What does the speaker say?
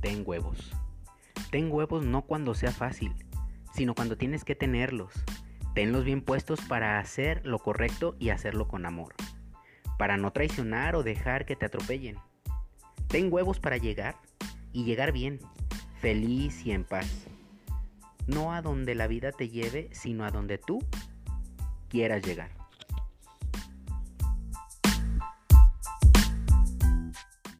ten huevos. Ten huevos no cuando sea fácil, sino cuando tienes que tenerlos. Tenlos bien puestos para hacer lo correcto y hacerlo con amor. Para no traicionar o dejar que te atropellen. Ten huevos para llegar y llegar bien, feliz y en paz. No a donde la vida te lleve, sino a donde tú quieras llegar.